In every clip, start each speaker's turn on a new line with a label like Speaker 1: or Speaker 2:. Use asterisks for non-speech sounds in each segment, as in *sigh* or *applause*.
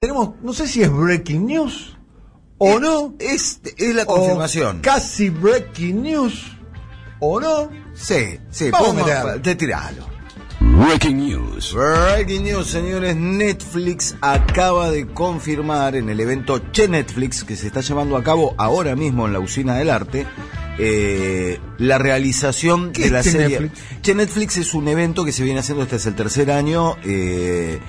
Speaker 1: tenemos, no sé si es breaking news o no.
Speaker 2: Es, es la
Speaker 1: o
Speaker 2: confirmación.
Speaker 1: Casi breaking news o no.
Speaker 2: Sí, sí,
Speaker 1: Vamos a
Speaker 2: te tiralo.
Speaker 3: Breaking news.
Speaker 2: Breaking news, señores. Netflix acaba de confirmar en el evento Che Netflix, que se está llevando a cabo ahora mismo en la Usina del Arte, eh, la realización
Speaker 1: ¿Qué
Speaker 2: de
Speaker 1: es
Speaker 2: la
Speaker 1: Che
Speaker 2: serie.
Speaker 1: Netflix?
Speaker 2: Che Netflix es un evento que se viene haciendo, este es el tercer año, eh,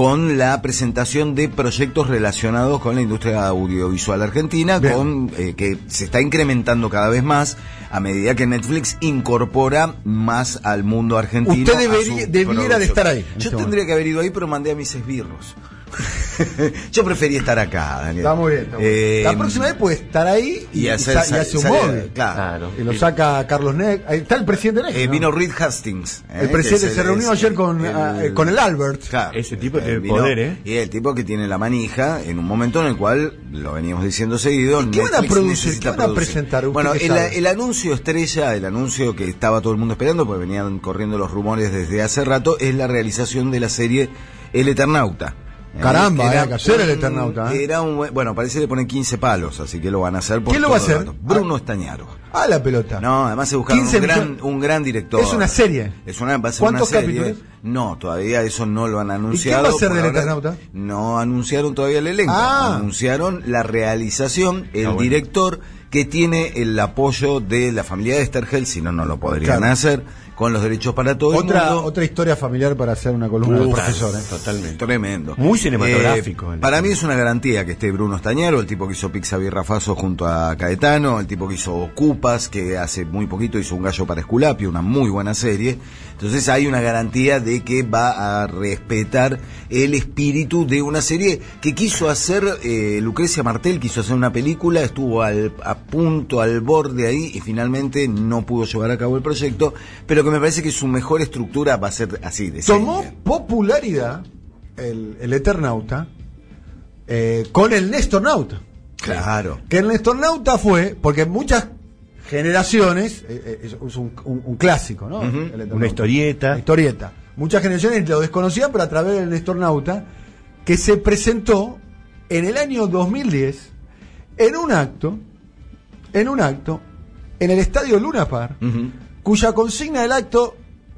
Speaker 2: con la presentación de proyectos relacionados con la industria audiovisual argentina,
Speaker 1: Bien.
Speaker 2: con eh, que se está incrementando cada vez más a medida que Netflix incorpora más al mundo argentino.
Speaker 1: Usted debería- debiera de estar ahí,
Speaker 2: Yo
Speaker 1: este
Speaker 2: tendría
Speaker 1: momento.
Speaker 2: que haber ido ahí, pero mandé a mis esbirros. *laughs* Yo prefería estar acá, Daniel.
Speaker 1: Está muy bien. está muy bien.
Speaker 2: Eh,
Speaker 1: la próxima vez puede estar ahí y,
Speaker 2: y hacer,
Speaker 1: y sa- y hace un móvil.
Speaker 2: Claro.
Speaker 1: Y lo saca Carlos Neck. Ahí está el presidente Neck.
Speaker 2: Eh,
Speaker 1: ¿no?
Speaker 2: vino Reed Hastings. eh,
Speaker 1: El presidente se reunió ayer con, ah, eh, con el Albert.
Speaker 2: Claro.
Speaker 4: Ese tipo tiene poder, ¿eh?
Speaker 2: Y el tipo que tiene la manija en un momento en el cual, lo veníamos diciendo seguido,
Speaker 1: ¿Y qué van a producir? ¿Qué van a
Speaker 2: producir.
Speaker 1: presentar? ¿Usted
Speaker 2: Bueno, el, el anuncio estrella, el anuncio que estaba todo el mundo esperando, porque venían corriendo los rumores desde hace rato, es la realización de la serie El Eternauta. Eh,
Speaker 1: Caramba,
Speaker 2: que
Speaker 1: hay que hacer El Eternauta, ¿eh?
Speaker 2: Era un, buen- bueno, parece que le ponen 15 palos, así que lo van a hacer por
Speaker 1: ¿Quién lo va a hacer?
Speaker 2: rato. Bruno Estañaro.
Speaker 1: A la pelota.
Speaker 2: No, además se buscaron
Speaker 1: 15
Speaker 2: un gran, un gran director.
Speaker 1: Es una serie.
Speaker 2: Es una, va a ser
Speaker 1: ¿Cuántos
Speaker 2: una serie.
Speaker 1: capítulos?
Speaker 2: No, todavía eso no lo han anunciado.
Speaker 1: va a ser del
Speaker 2: ahora
Speaker 1: Eternauta?
Speaker 2: No anunciaron todavía el elenco.
Speaker 1: Ah.
Speaker 2: Anunciaron la realización, el
Speaker 4: bueno.
Speaker 2: director que tiene el apoyo de la familia de Estergel, si no, no lo podrían
Speaker 1: Claro.
Speaker 2: hacer, con los derechos para todo
Speaker 1: Otra,
Speaker 2: el mundo.
Speaker 1: otra historia familiar para hacer una columna del
Speaker 4: Uf,
Speaker 1: profesor. ¿eh?
Speaker 4: Totalmente.
Speaker 2: Tremendo.
Speaker 4: Muy cinematográfico.
Speaker 2: Eh, para mí es una garantía que esté Bruno Estañaro, el tipo que hizo Pizza Birrafazo junto a Caetano, el tipo que hizo Ocupas, que hace muy poquito hizo Un gallo para Esculapio, una muy buena serie. Entonces hay una garantía de que va a respetar el espíritu de una serie que quiso hacer eh, Lucrecia Martel, quiso hacer una película, estuvo al, a punto, al borde ahí y finalmente no pudo llevar a cabo el proyecto, pero que me parece que su mejor estructura va a ser así, de
Speaker 1: Tomó
Speaker 2: serie.
Speaker 1: popularidad el, el Eternauta eh, con el Nestornauta.
Speaker 2: Claro.
Speaker 1: Que el Nestornauta fue, porque muchas generaciones, eh, eh, es un, un- un clásico, ¿no? Eternauta.
Speaker 4: Una historieta.
Speaker 1: Una historieta. Muchas generaciones lo desconocían, pero a través del Nestornauta, que se presentó en el año 2010 en un acto, en un acto, en el estadio Luna Park,
Speaker 2: Ujú.
Speaker 1: Cuya consigna del acto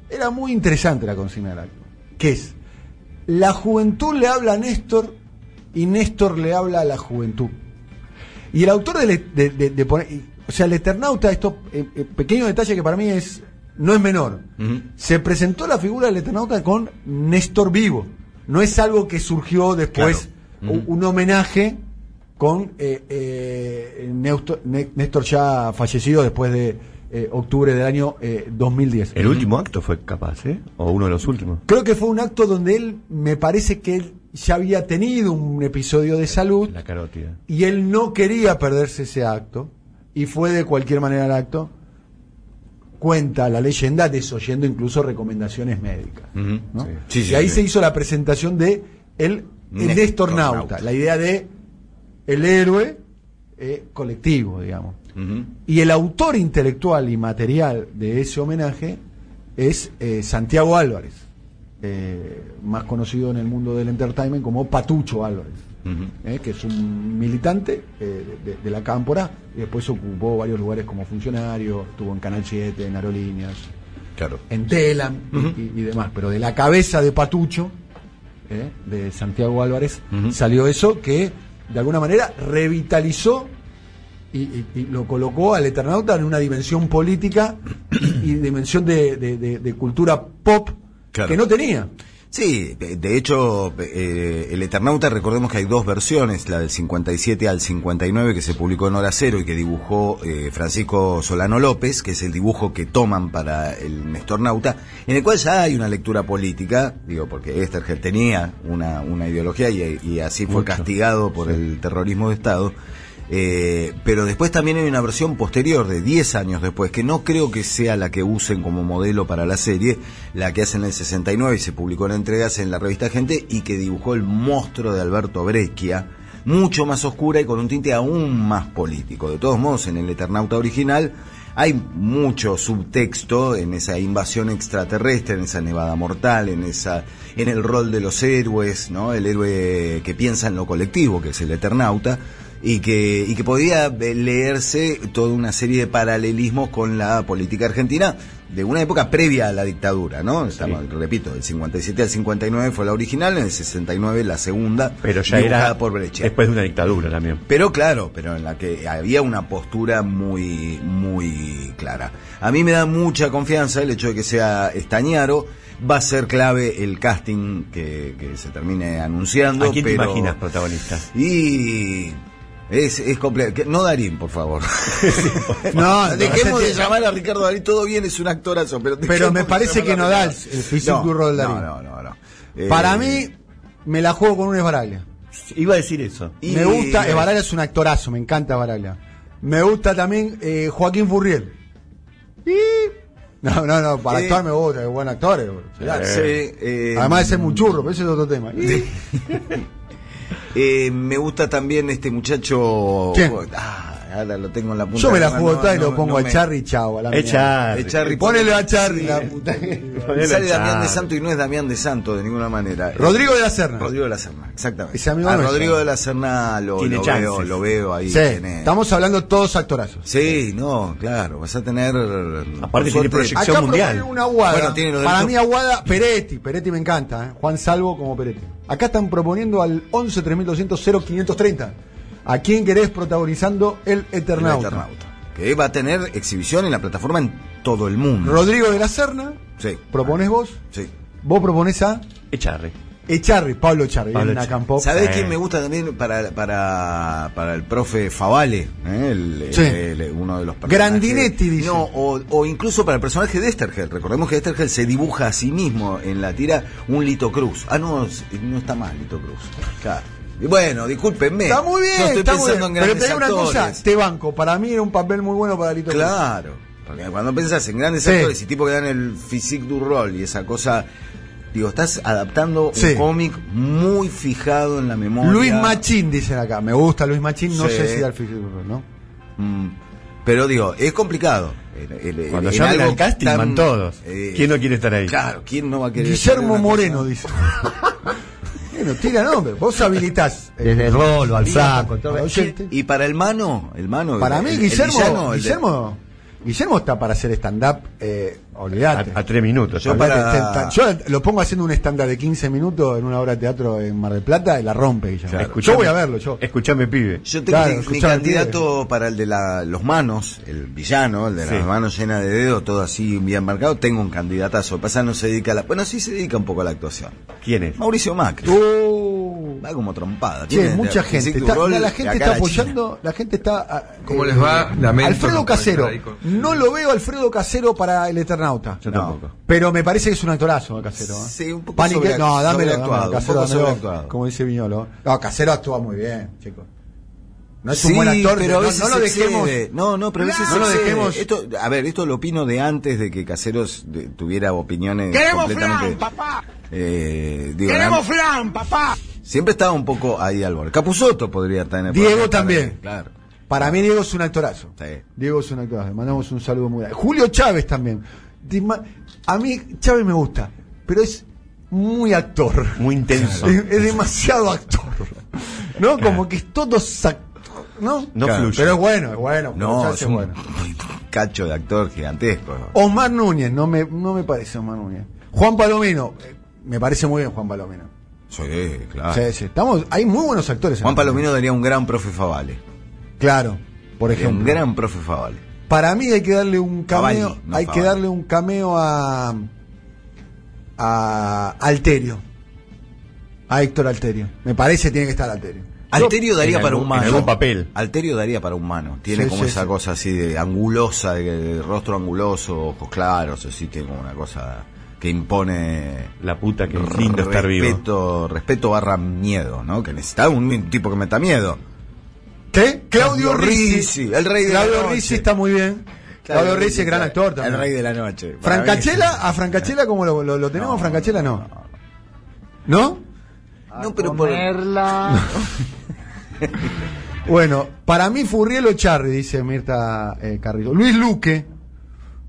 Speaker 1: era muy interesante la consigna del acto, que es la juventud le habla a Néstor y Néstor le habla a la juventud. Y el autor de, de- o sea, el Eternauta, esto eh, eh, pequeño detalle que para mí es no es menor. Se presentó la figura del Eternauta con Néstor vivo. No es algo que surgió después,
Speaker 2: Claro.
Speaker 1: un, homenaje con eh, Néstor ya fallecido después de eh, octubre del año eh, 2010.
Speaker 4: El último acto fue capaz, ¿eh? O uno de los últimos.
Speaker 1: Creo que fue un acto donde él, me parece que él ya había tenido un episodio de salud
Speaker 4: La carótida.
Speaker 1: y él no quería perderse ese acto y fue de cualquier manera al acto. Cuenta la leyenda desoyendo incluso recomendaciones médicas.
Speaker 2: Sí, sí,
Speaker 1: y ahí se hizo la presentación de el, el.
Speaker 2: Nestornauta,
Speaker 1: la idea de el héroe eh, colectivo, digamos. Y el autor intelectual y material de ese homenaje es eh, Santiago Álvarez, eh, más conocido en el mundo del entertainment como Patucho Álvarez, eh, que es un militante de, de la Cámpora y después ocupó varios lugares como funcionario, estuvo en Canal 7, en Aerolíneas,
Speaker 2: Claro.
Speaker 1: en Telam y-
Speaker 2: Ujú.
Speaker 1: y, y demás, pero de la cabeza de Patucho, de Santiago Álvarez, salió eso que de alguna manera revitalizó y, y- y lo colocó al Eternauta en una dimensión política y, dimensión de, de- de- de cultura pop
Speaker 2: Claro.
Speaker 1: que no tenía.
Speaker 2: Sí, de hecho, eh, el Eternauta, recordemos que hay dos versiones, la del 57 al 59 que se publicó en Hora Cero y que dibujó eh, Francisco Solano López, que es el dibujo que toman para el Nestornauta, en el cual ya hay una lectura política, digo, porque Estergel tenía una, una ideología y, y así fue
Speaker 4: Mucho.
Speaker 2: castigado por el terrorismo de Estado. Eh, pero después también hay una versión posterior de 10 años después, que no creo que sea la que usen como modelo para la serie, la que hacen en el 69 y se publicó en entregas en la revista Gente y que dibujó el monstruo de Alberto Breccia, mucho más oscura y con un tinte aún más político. De todos modos, en el Eternauta original hay mucho subtexto en esa invasión extraterrestre, en esa nevada mortal, en esa, en el rol de los héroes, ¿no? El héroe que piensa en lo colectivo, que es el Eternauta, y que, y que podía eh, leerse toda una serie de paralelismos con la política argentina de una época previa a la dictadura, ¿no? Estamos, repito, del 57 al 59 fue la original, en el 69 la segunda,
Speaker 4: Pero ya era
Speaker 2: por
Speaker 4: después de una dictadura también.
Speaker 2: Pero claro, pero en la que había una postura muy, muy clara. A mí me da mucha confianza el hecho de que sea Estañaro. Va a ser clave el casting que, que se termine anunciando.
Speaker 4: ¿A quién te imaginas protagonistas?
Speaker 2: Y es, es complejo. No Darín, por favor. *laughs*
Speaker 1: No,
Speaker 2: Dejemos
Speaker 1: no,
Speaker 2: de llamar a Ricardo Darín. Todo bien, es un actorazo. Pero,
Speaker 1: Pero me parece que no da
Speaker 2: a
Speaker 1: el, el físico
Speaker 2: No,
Speaker 1: burro del
Speaker 2: no,
Speaker 1: Darín.
Speaker 2: no, no, no. Eh,
Speaker 1: Para mí, me la juego con un Esbaraglia.
Speaker 4: Iba a decir eso.
Speaker 2: Y-
Speaker 1: Me gusta, Esbaraglia es un actorazo, me encanta Esbaraglia. Me gusta también eh, Joaquín Furriel. Y... No, no, no, para
Speaker 2: Eh.
Speaker 1: actuar me gusta, es buen actor. eh,
Speaker 2: sí, eh,
Speaker 1: Además de ser muy churro, pero ese es otro tema. *laughs*
Speaker 2: Eh, me gusta también este muchacho.
Speaker 1: ¿Quién?
Speaker 2: Ah, ahora lo tengo en la punta.
Speaker 1: Yo me la juego toda y
Speaker 2: no-
Speaker 1: lo pongo
Speaker 2: no
Speaker 1: a
Speaker 2: me-
Speaker 1: Charry y chao. A la
Speaker 4: Es. Charry.
Speaker 2: Charry,
Speaker 1: Ponele a Charry,
Speaker 2: sí,
Speaker 1: la puta.
Speaker 2: Sale
Speaker 4: Charry.
Speaker 2: Damián de Santo y no es Damián de Santo de ninguna manera.
Speaker 1: Rodrigo de la Serna.
Speaker 2: Rodrigo de la Serna, exactamente.
Speaker 1: Ese amigo
Speaker 2: a
Speaker 1: nuestro.
Speaker 2: Rodrigo de la Serna lo, veo, lo veo ahí.
Speaker 1: Sí,
Speaker 2: tiene-
Speaker 1: estamos hablando todos actorazos.
Speaker 2: Sí, no, claro, vas a tener.
Speaker 4: Aparte tiene proyección
Speaker 1: Acá
Speaker 4: mundial.
Speaker 1: una Aguada.
Speaker 2: Bueno, tiene
Speaker 1: Para mí Aguada, Peretti. Peretti me encanta, ¿eh? Juan Salvo como Peretti. Acá están proponiendo al 11 3200 0530. ¿A quién querés protagonizando el
Speaker 2: el
Speaker 1: Eternauta?
Speaker 2: Eternauta. Que va a tener exhibición en la plataforma en todo el mundo.
Speaker 1: Rodrigo de la Serna,
Speaker 2: Sí,
Speaker 1: propones vos.
Speaker 2: sí.
Speaker 1: Vos proponés a
Speaker 4: Echarre.
Speaker 1: Echarri, Pablo Echarri,
Speaker 4: Pablo Echarri.
Speaker 1: Acampo.
Speaker 2: ¿Sabés quién me gusta también para, para, para el profe Favale? ¿eh? El-
Speaker 1: Sí.
Speaker 2: el- el- uno de los personajes.
Speaker 1: Grandinetti, dice.
Speaker 2: No, o, o incluso para el personaje de Estergel. Recordemos que Estergel se dibuja a sí mismo en la tira un Lito Cruz. Ah, no, no está mal Lito Cruz. Claro. Y bueno, discúlpenme.
Speaker 1: Está muy bien,
Speaker 2: Yo estoy
Speaker 1: está muy
Speaker 2: pensando
Speaker 1: bien.
Speaker 2: en
Speaker 1: Pero
Speaker 2: grandes
Speaker 1: te digo una cosa, te banco. Para mí era un papel muy bueno para Lito Cruz.
Speaker 2: Claro. Porque cuando pensás en grandes
Speaker 1: Sí.
Speaker 2: actores y tipos que dan el physique du rol y esa cosa. Digo, estás adaptando
Speaker 1: Sí.
Speaker 2: un cómic muy fijado en la memoria.
Speaker 1: Luis Machín, dicen acá. Me gusta Luis Machín, no
Speaker 2: Sí.
Speaker 1: sé si físico, ¿no?
Speaker 2: Mm, Pero digo, es complicado. El- el-
Speaker 4: Cuando
Speaker 2: algo
Speaker 4: al casting
Speaker 2: tan,
Speaker 4: van todos.
Speaker 2: eh,
Speaker 4: ¿Quién no quiere estar ahí?
Speaker 2: Claro, ¿quién no va a querer
Speaker 1: Guillermo Moreno, dice. *laughs* bueno, tira nombre. Vos habilitás. eh,
Speaker 5: Desde el rolo al saco, todo.
Speaker 1: al.
Speaker 2: Y para el mano, el mano.
Speaker 1: Para
Speaker 2: el-
Speaker 1: mí, Guillermo,
Speaker 2: villano, el de-
Speaker 1: Guillermo, Guillermo está para hacer stand-up, eh, olvidate.
Speaker 4: A, a tres minutos.
Speaker 2: Yo
Speaker 1: lo pongo haciendo un stand-up de 15 minutos en una obra de teatro en Mar del Plata y la rompe, Guillermo.
Speaker 2: Claro.
Speaker 1: Yo voy a verlo, yo.
Speaker 4: Escuchame, pibe.
Speaker 2: Yo tengo
Speaker 1: Claro,
Speaker 2: mi- candidato para el de la, los manos, el villano, el de
Speaker 4: Sí.
Speaker 2: las manos llenas de dedos, todo así bien marcado. Tengo un candidatazo. Pasa, no se dedica a la. Bueno, sí se dedica un poco a la actuación.
Speaker 4: ¿Quién es?
Speaker 2: Mauricio Macri.
Speaker 1: Uh,
Speaker 2: Va como trompada.
Speaker 1: che,
Speaker 2: Tiene
Speaker 1: mucha
Speaker 2: de-
Speaker 1: gente. Está,
Speaker 2: rol
Speaker 1: la gente está
Speaker 2: a la
Speaker 1: apoyando, la gente está... ah,
Speaker 6: ¿Cómo
Speaker 1: eh,
Speaker 6: les va? Lamento
Speaker 1: Alfredo Casero.
Speaker 6: con-
Speaker 1: No lo veo Alfredo Casero para el Eternauta.
Speaker 4: Yo
Speaker 2: No.
Speaker 4: tampoco.
Speaker 1: Pero me parece que es un actorazo Casero. ¿eh?
Speaker 2: Sí, un poco
Speaker 1: Panique-
Speaker 2: sobre-
Speaker 1: no, dámelo, dámelo,
Speaker 2: un
Speaker 1: Casero,
Speaker 2: poco
Speaker 1: dámelo, como dice Viñolo. No, Casero actúa muy bien, chicos. No es un
Speaker 2: Sí,
Speaker 1: buen actor,
Speaker 2: pero a
Speaker 1: no,
Speaker 2: veces
Speaker 1: no lo dejemos.
Speaker 2: excede. No, no, pero a veces
Speaker 1: No lo dejemos.
Speaker 2: Esto, a ver, esto lo opino de antes de que Caseros de- tuviera opiniones
Speaker 7: ¡Queremos
Speaker 2: completamente.
Speaker 7: flan, papá!
Speaker 2: Eh, digo,
Speaker 7: ¡Queremos flan, papá!
Speaker 2: Siempre estaba un poco ahí al borde. Capuzoto podría tener.
Speaker 1: Diego también.
Speaker 2: ahí, Claro.
Speaker 1: Para mí Diego es un actorazo.
Speaker 2: Sí.
Speaker 1: Diego es un actorazo. Le mandamos un saludo muy grande. Julio Chávez también. A mí Chávez me gusta, pero es muy actor.
Speaker 4: Muy intenso.
Speaker 1: Es, es demasiado actor. ¿No? Como que es todo actor. ¿No?
Speaker 4: No
Speaker 2: Claro,
Speaker 4: fluye.
Speaker 1: Pero es bueno, es bueno.
Speaker 2: No, es un
Speaker 1: bueno.
Speaker 2: cacho de actor gigantesco.
Speaker 1: Omar Núñez, no me, no me parece Omar Núñez. Juan Palomino, eh, me parece muy bien Juan Palomino.
Speaker 2: Sí, claro.
Speaker 1: Sí, sí, estamos, hay muy buenos actores.
Speaker 2: Juan. Palomino daría un gran profe Favale.
Speaker 1: Claro, por
Speaker 2: Daría
Speaker 1: ejemplo.
Speaker 2: Un gran profe Favale.
Speaker 1: Para mí hay que darle un cameo,
Speaker 2: no
Speaker 1: hay que darle un cameo a a Alterio. A Héctor Alterio. Me parece que tiene que estar Alterio.
Speaker 2: Alterio daría para
Speaker 4: algún-
Speaker 2: un mano.
Speaker 4: en algún papel.
Speaker 2: Alterio daría para un mano. Tiene
Speaker 1: Sí,
Speaker 2: como
Speaker 1: sí,
Speaker 2: esa
Speaker 1: sí.
Speaker 2: cosa así de angulosa, de, de rostro anguloso, ojos claros, así tiene como una cosa que impone
Speaker 4: La puta que es lindo estar vivo.
Speaker 2: respeto, respeto barra miedo, ¿no? Que necesita un tipo que meta miedo.
Speaker 1: ¿Qué? Claudio
Speaker 2: Claudio
Speaker 1: Rizzi.
Speaker 2: Rizzi, el rey de
Speaker 1: Claudio
Speaker 2: la noche.
Speaker 1: Rizzi está muy bien. Claudio Rizzi es gran actor también.
Speaker 2: El rey de la noche.
Speaker 1: Francachela, a Francachela como lo, lo- lo tenemos,
Speaker 2: No,
Speaker 1: Francachela no. ¿No?
Speaker 2: No, pero por, *laughs*
Speaker 1: Bueno, para mí Furriel o Charri, dice Mirta eh, Carrillo. Luis Luque.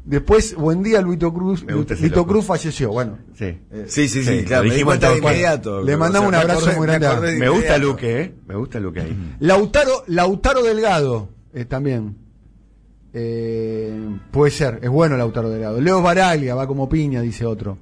Speaker 1: Después, buen día, Luito Cruz.
Speaker 4: Me
Speaker 1: Luito
Speaker 4: loco.
Speaker 1: Cruz falleció. Bueno,
Speaker 4: Sí.
Speaker 2: Sí, sí, sí,
Speaker 4: Sí,
Speaker 2: claro. Me
Speaker 4: dijimos
Speaker 2: de inmediato.
Speaker 1: Le mandamos un
Speaker 2: me
Speaker 1: abrazo
Speaker 2: acordé-
Speaker 1: muy
Speaker 2: me
Speaker 1: grande.
Speaker 2: de
Speaker 4: Me gusta. Luque, ¿eh? Me gusta Luque ahí.
Speaker 1: Lautaro, Lautaro Delgado eh, también. Eh, puede ser, es bueno Lautaro Delgado. Leo Baraglia va como piña, dice otro.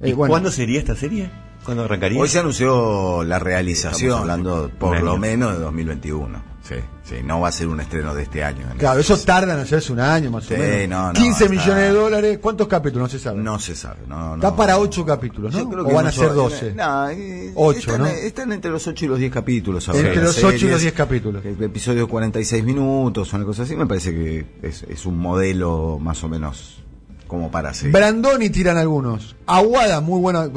Speaker 1: Eh,
Speaker 4: ¿Y
Speaker 1: bueno,
Speaker 4: cuándo sería esta serie? ¿Cuándo arrancaría?
Speaker 2: Hoy se anunció la realización,
Speaker 4: hablando
Speaker 2: por lo menos de 2021. Sí, sí, no va a ser un estreno de este año. en
Speaker 1: Claro,
Speaker 2: eso
Speaker 1: eso tarda en hacerse un año más
Speaker 2: Sí,
Speaker 1: o menos.
Speaker 2: no, no,
Speaker 1: 15
Speaker 2: está-
Speaker 1: millones de dólares. ¿Cuántos capítulos? No se sabe.
Speaker 2: No se sabe. No,
Speaker 1: Está
Speaker 2: no.
Speaker 1: para 8 capítulos, ¿no?
Speaker 2: Yo creo
Speaker 1: o
Speaker 2: que
Speaker 1: van a ser 12.
Speaker 2: No, eh,
Speaker 1: Ocho,
Speaker 2: están,
Speaker 1: ¿no?
Speaker 2: están entre los 8 y los 10 capítulos. ahora
Speaker 1: Entre los 8 y los
Speaker 2: series.
Speaker 1: 10 capítulos.
Speaker 2: Que Episodio 46 minutos, una cosa así. Me parece que es, es un modelo más o menos como para hacer.
Speaker 1: Brandoni tiran algunos. Aguada, muy bueno.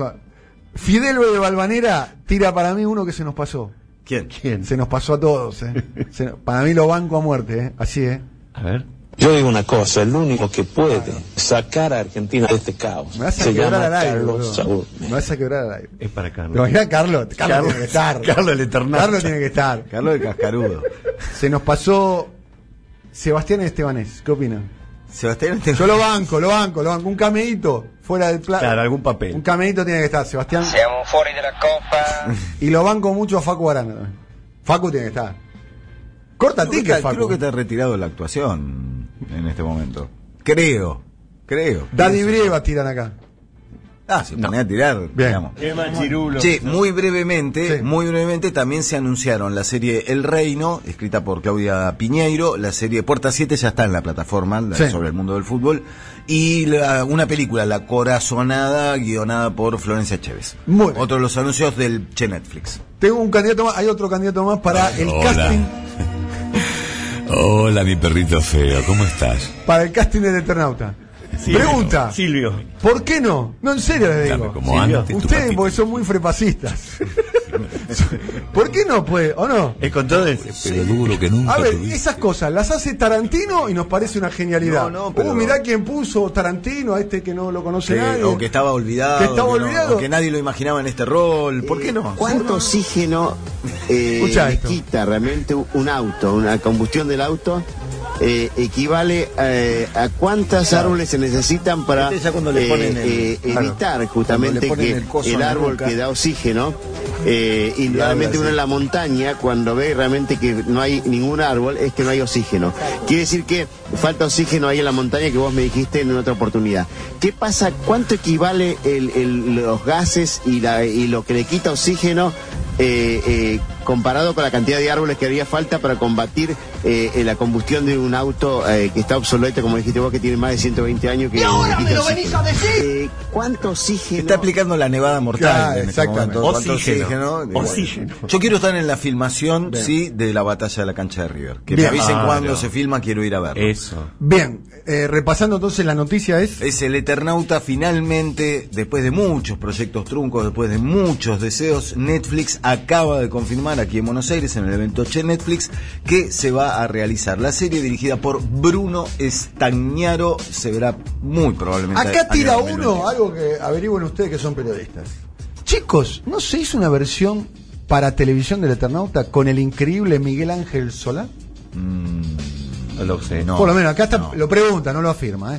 Speaker 1: Fidelio de Balvanera tira para mí uno que se nos pasó.
Speaker 2: ¿Quién?
Speaker 4: ¿Quién?
Speaker 1: Se nos pasó a todos, ¿eh? *laughs* Se- para mí lo banco a muerte, ¿eh? Así, ¿eh?
Speaker 4: A ver.
Speaker 6: Yo digo una cosa, el único que puede sacar a Argentina de este caos
Speaker 1: Me vas a
Speaker 6: se
Speaker 1: quebrar
Speaker 6: llama
Speaker 1: al aire.
Speaker 6: Carlos. Saúl.
Speaker 1: Me vas a quebrar al aire.
Speaker 4: Es para Carlos.
Speaker 1: Mira, Carlos, Carlos,
Speaker 4: Carlos-
Speaker 1: tiene que estar. *laughs*
Speaker 4: Carlos el Eternauta.
Speaker 1: Carlos tiene que estar.
Speaker 2: Carlos de Cascarudo.
Speaker 1: Se nos pasó Sebastián Estebanés. ¿Qué opinan?
Speaker 2: Sebastián
Speaker 1: Yo lo banco, lo banco, lo banco. Un cameíto fuera del plan.
Speaker 4: Claro, algún papel.
Speaker 1: Un cameíto tiene que estar, Sebastián.
Speaker 7: Siamo fuori della Coppa. *laughs*
Speaker 1: Y lo banco mucho a Facu Arana también. Facu tiene que estar. Corta
Speaker 2: Creo que,
Speaker 1: ticket,
Speaker 2: está,
Speaker 1: Facu.
Speaker 2: creo que está retirado de la actuación en este momento. Creo, creo.
Speaker 1: Daddy Brieva tiran acá.
Speaker 2: Ah, se ponía a tirar,
Speaker 1: Bien.
Speaker 2: digamos.
Speaker 4: Qué machirulo.
Speaker 2: Che, muy brevemente,
Speaker 1: Sí.
Speaker 2: muy brevemente también se anunciaron la serie El Reino, escrita por Claudia Piñeiro, la serie Puerta 7 ya está en la plataforma la-
Speaker 1: Sí.
Speaker 2: sobre el mundo del fútbol, y la- una película, La Corazonada, guionada por Florencia Chévez.
Speaker 1: Muy bien.
Speaker 2: Otro de los anuncios del Che Netflix.
Speaker 1: Tengo un candidato más, hay otro candidato más para el
Speaker 3: Hola.
Speaker 1: casting, *laughs*
Speaker 3: Hola, mi perrito feo, ¿cómo estás?
Speaker 1: para el casting del Eternauta. Pregunta,
Speaker 4: Silvio.
Speaker 1: ¿por qué no? No, en serio les digo.
Speaker 3: como
Speaker 1: Ustedes porque son muy frepasistas. *laughs* ¿Por qué no puede? ¿O no?
Speaker 4: Es con todo.
Speaker 3: Pero duro que nunca
Speaker 1: A ver,
Speaker 3: tuviste.
Speaker 1: esas cosas las hace Tarantino y nos parece una genialidad.
Speaker 2: No, no, pero-
Speaker 1: Uh, mirá quién puso Tarantino a este que no lo conoce
Speaker 2: Que-
Speaker 1: nadie.
Speaker 2: o que estaba olvidado.
Speaker 1: Que estaba olvidado.
Speaker 2: o que nadie lo imaginaba en este rol. ¿Por qué no?
Speaker 8: ¿Cuánto oxígeno eh, le quita realmente un auto, una combustión del auto? Eh, equivale eh, a cuántas árboles se necesitan para
Speaker 2: Este
Speaker 8: eh,
Speaker 2: ponen el- claro.
Speaker 8: evitar justamente que
Speaker 2: el
Speaker 8: árbol que da oxígeno eh, indudablemente
Speaker 2: así.
Speaker 8: uno en la montaña cuando ve realmente que no hay ningún árbol es que no hay oxígeno quiere decir que falta oxígeno ahí en la montaña que vos me dijiste en otra oportunidad ¿qué pasa? ¿cuánto equivale el- el- los gases y, la, y lo que le quita oxígeno eh, eh, comparado con la cantidad de árboles que haría falta para combatir eh, eh, la combustión de un auto eh, que está obsoleto, como dijiste vos, que tiene más de 120 años. Que, ¡Y ahora me lo venís a decir! ¿Cuánto oxígeno?
Speaker 2: Está aplicando la nevada mortal.
Speaker 1: Claro,
Speaker 2: este
Speaker 1: exactamente.
Speaker 2: momento. ¿Cuánto
Speaker 4: Oxígeno. Oxígeno.
Speaker 2: Yo quiero estar en la filmación,
Speaker 1: Bien.
Speaker 2: sí, de la batalla de la cancha de River. Que
Speaker 1: Bien.
Speaker 2: me avisen
Speaker 4: Claro.
Speaker 2: cuando se filma, quiero ir a verlo.
Speaker 4: Eso.
Speaker 1: Bien, eh, repasando entonces la noticia es...
Speaker 2: Es el Eternauta finalmente, después de muchos proyectos truncos, después de muchos deseos, Netflix acaba de confirmar aquí en Buenos Aires, en el evento Che Netflix, que se va a realizar. La serie dirigida por Bruno Estañaro se verá muy probablemente.
Speaker 1: Acá tira
Speaker 2: 2021.
Speaker 1: uno, algo que averigüen ustedes que son periodistas. Chicos, ¿no se hizo una versión para televisión del Eternauta con el increíble Miguel Ángel Solá?
Speaker 2: Mm,
Speaker 4: lo sé.
Speaker 2: No.
Speaker 1: Por lo menos acá está,
Speaker 2: no.
Speaker 1: lo pregunta, no lo afirma. ¿eh?